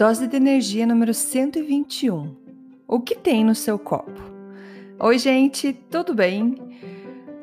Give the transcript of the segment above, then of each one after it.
Dose de energia número 121. O que tem no seu copo? Oi, gente, tudo bem?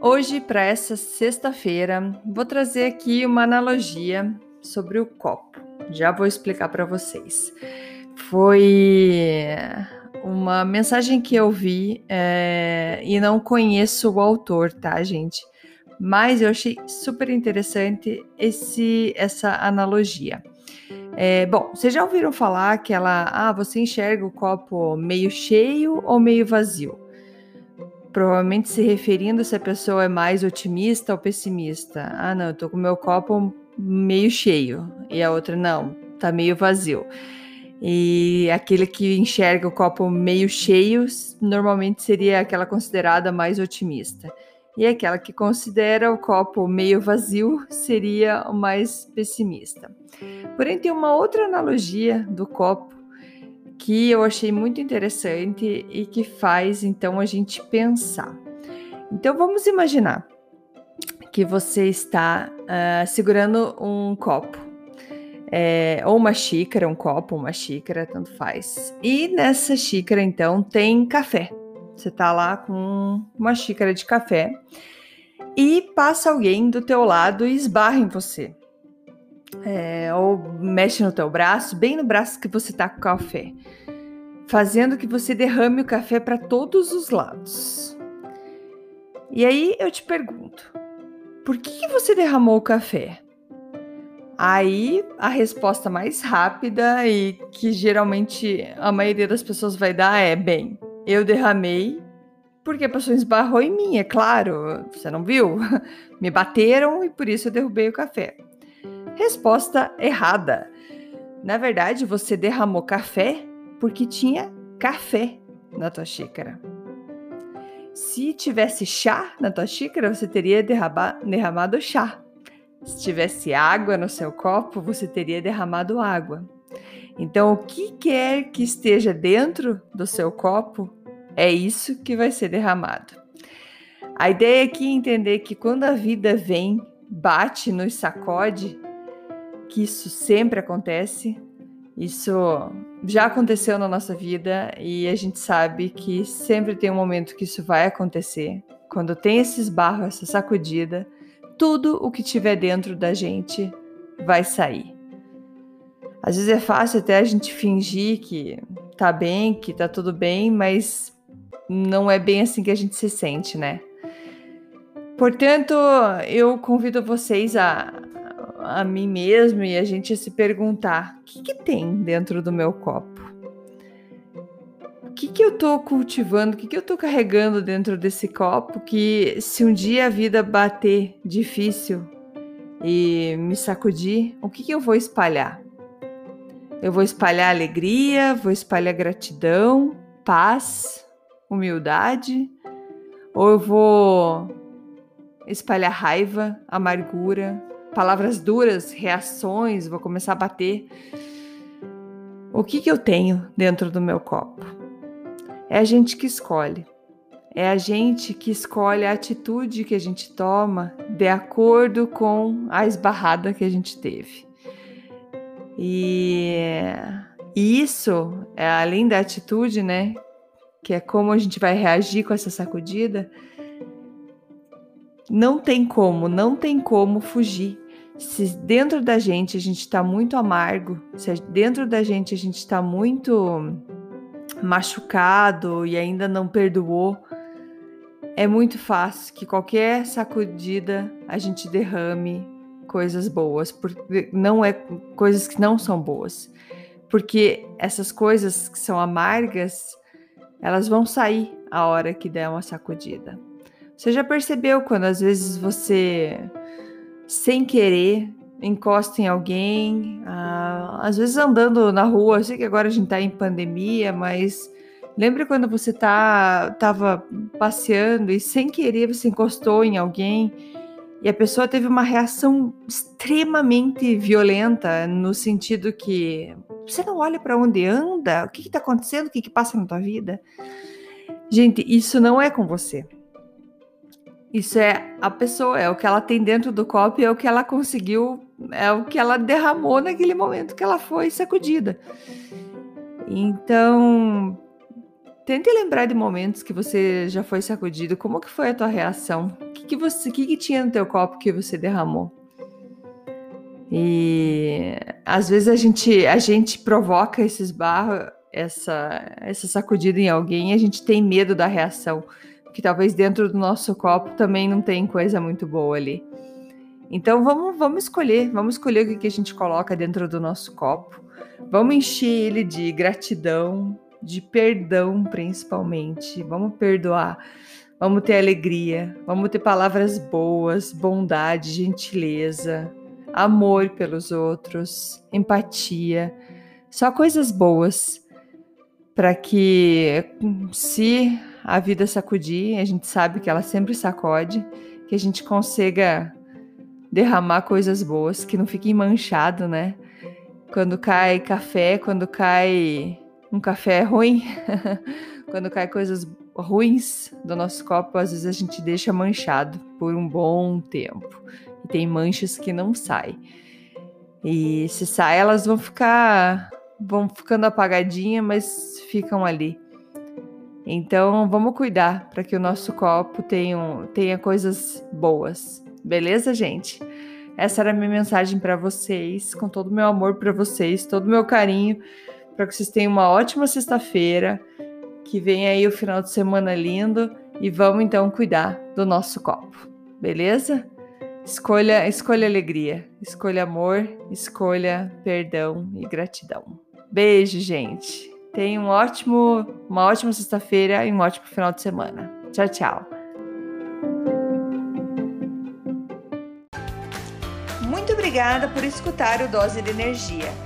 Hoje, para essa sexta-feira, vou trazer aqui uma analogia sobre o copo. Já vou explicar para vocês. Foi uma mensagem que eu vi é, e não conheço o autor, tá, gente? Mas eu achei super interessante esse, essa analogia. É, bom, vocês já ouviram falar que ela, ah, você enxerga o copo meio cheio ou meio vazio? Provavelmente se referindo se a pessoa é mais otimista ou pessimista. Ah, não, eu tô com meu copo meio cheio e a outra não, tá meio vazio. E aquele que enxerga o copo meio cheio normalmente seria aquela considerada mais otimista. E aquela que considera o copo meio vazio seria o mais pessimista. Porém, tem uma outra analogia do copo que eu achei muito interessante e que faz então a gente pensar. Então vamos imaginar que você está uh, segurando um copo, é, ou uma xícara, um copo, uma xícara, tanto faz. E nessa xícara então tem café. Você está lá com uma xícara de café e passa alguém do teu lado e esbarra em você é, ou mexe no teu braço, bem no braço que você tá com o café, fazendo que você derrame o café para todos os lados. E aí eu te pergunto, por que, que você derramou o café? Aí a resposta mais rápida e que geralmente a maioria das pessoas vai dar é: bem, eu derramei porque a pessoa esbarrou em mim, é claro, você não viu? Me bateram e por isso eu derrubei o café. Resposta errada. Na verdade, você derramou café porque tinha café na tua xícara. Se tivesse chá na tua xícara, você teria derramado chá. Se tivesse água no seu copo, você teria derramado água. Então, o que quer que esteja dentro do seu copo, é isso que vai ser derramado. A ideia aqui é entender que quando a vida vem, bate, nos sacode, que isso sempre acontece. Isso já aconteceu na nossa vida e a gente sabe que sempre tem um momento que isso vai acontecer. Quando tem esses barros, essa sacudida, tudo o que tiver dentro da gente vai sair. Às vezes é fácil até a gente fingir que tá bem, que tá tudo bem, mas não é bem assim que a gente se sente, né? Portanto, eu convido vocês a, a mim mesmo e a gente se perguntar: o que, que tem dentro do meu copo? O que, que eu estou cultivando? O que, que eu estou carregando dentro desse copo? Que se um dia a vida bater difícil e me sacudir, o que, que eu vou espalhar? Eu vou espalhar alegria, vou espalhar gratidão, paz, humildade, ou eu vou espalhar raiva, amargura, palavras duras, reações, vou começar a bater. O que, que eu tenho dentro do meu copo? É a gente que escolhe. É a gente que escolhe a atitude que a gente toma de acordo com a esbarrada que a gente teve. E, e isso, é, além da atitude, né? Que é como a gente vai reagir com essa sacudida, não tem como, não tem como fugir se dentro da gente a gente está muito amargo, se dentro da gente a gente está muito machucado e ainda não perdoou, é muito fácil que qualquer sacudida a gente derrame coisas boas, porque não é coisas que não são boas. Porque essas coisas que são amargas, elas vão sair a hora que der uma sacudida. Você já percebeu quando às vezes você, sem querer, encosta em alguém, ah, às vezes andando na rua, eu sei que agora a gente tá em pandemia, mas lembra quando você tá, tava passeando e sem querer você encostou em alguém e a pessoa teve uma reação extremamente violenta, no sentido que você não olha para onde anda, o que está acontecendo, o que, que passa na tua vida. Gente, isso não é com você. Isso é a pessoa, é o que ela tem dentro do copo, é o que ela conseguiu, é o que ela derramou naquele momento que ela foi sacudida. Então, tente lembrar de momentos que você já foi sacudido. Como que foi a tua reação? O que, que você, que, que tinha no teu copo que você derramou? E às vezes a gente, a gente provoca esses barros, essa, essa sacudida em alguém, e a gente tem medo da reação, que talvez dentro do nosso copo também não tem coisa muito boa ali. Então vamos, vamos escolher, vamos escolher o que, que a gente coloca dentro do nosso copo. Vamos encher ele de gratidão, de perdão principalmente. Vamos perdoar. Vamos ter alegria, vamos ter palavras boas, bondade, gentileza, amor pelos outros, empatia, só coisas boas para que se a vida sacudir, a gente sabe que ela sempre sacode, que a gente consiga derramar coisas boas, que não fique manchado, né? Quando cai café, quando cai um café ruim, quando cai coisas ruins do nosso copo, às vezes a gente deixa manchado por um bom tempo e tem manchas que não saem. E se sai, elas vão ficar vão ficando apagadinhas, mas ficam ali. Então, vamos cuidar para que o nosso copo tenha, tenha coisas boas. Beleza, gente? Essa era a minha mensagem para vocês, com todo o meu amor para vocês, todo o meu carinho, para que vocês tenham uma ótima sexta-feira, que vem aí o final de semana lindo e vamos então cuidar do nosso copo. Beleza? Escolha, escolha alegria, escolha amor, escolha perdão e gratidão. Beijo, gente. Tenha um ótimo, uma ótima sexta-feira e um ótimo final de semana. Tchau, tchau. Muito obrigada por escutar o Dose de Energia.